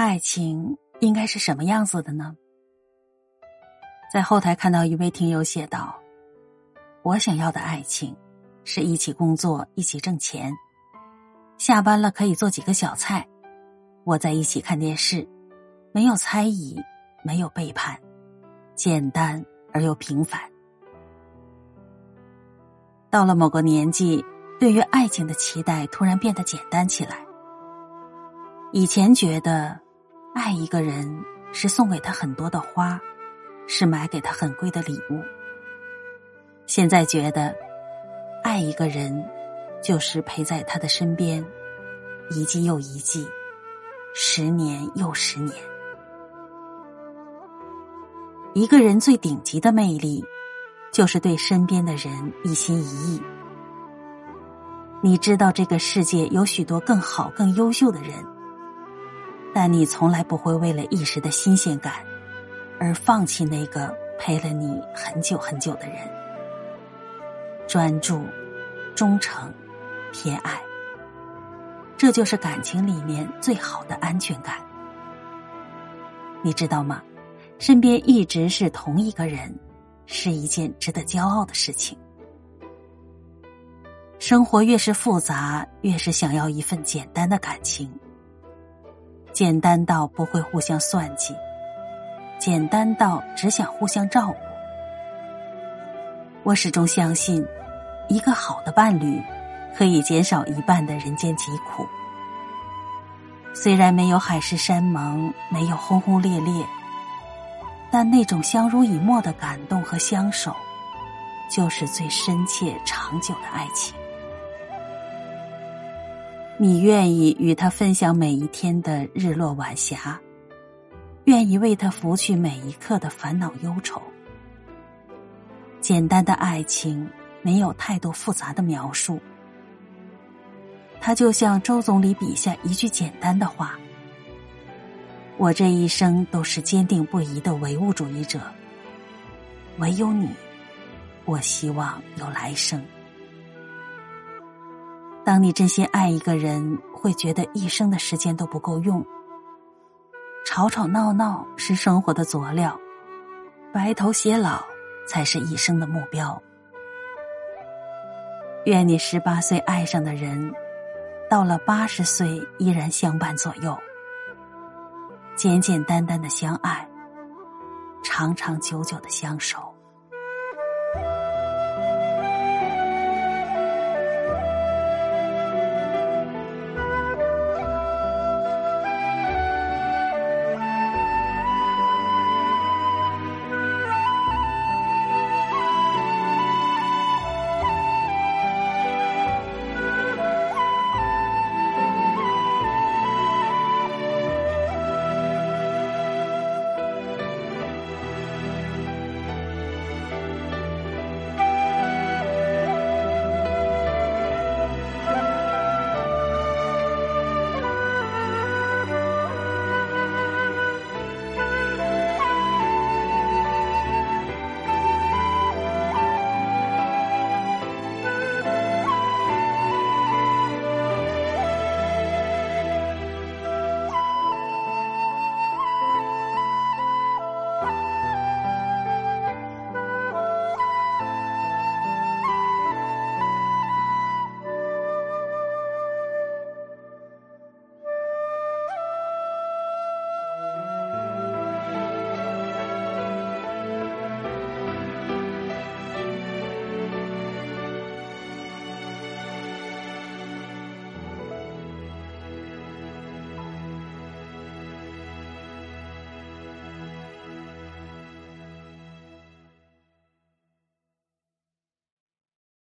爱情应该是什么样子的呢？在后台看到一位听友写道：“我想要的爱情，是一起工作，一起挣钱，下班了可以做几个小菜，窝在一起看电视，没有猜疑，没有背叛，简单而又平凡。”到了某个年纪，对于爱情的期待突然变得简单起来。以前觉得。爱一个人是送给他很多的花，是买给他很贵的礼物。现在觉得，爱一个人就是陪在他的身边，一季又一季，十年又十年。一个人最顶级的魅力，就是对身边的人一心一意。你知道这个世界有许多更好、更优秀的人。但你从来不会为了一时的新鲜感，而放弃那个陪了你很久很久的人。专注、忠诚、偏爱，这就是感情里面最好的安全感。你知道吗？身边一直是同一个人，是一件值得骄傲的事情。生活越是复杂，越是想要一份简单的感情。简单到不会互相算计，简单到只想互相照顾。我始终相信，一个好的伴侣可以减少一半的人间疾苦。虽然没有海誓山盟，没有轰轰烈烈，但那种相濡以沫的感动和相守，就是最深切长久的爱情。你愿意与他分享每一天的日落晚霞，愿意为他拂去每一刻的烦恼忧愁。简单的爱情没有太多复杂的描述，它就像周总理笔下一句简单的话：“我这一生都是坚定不移的唯物主义者，唯有你，我希望有来生。”当你真心爱一个人，会觉得一生的时间都不够用。吵吵闹闹是生活的佐料，白头偕老才是一生的目标。愿你十八岁爱上的人，到了八十岁依然相伴左右，简简单单的相爱，长长久久的相守。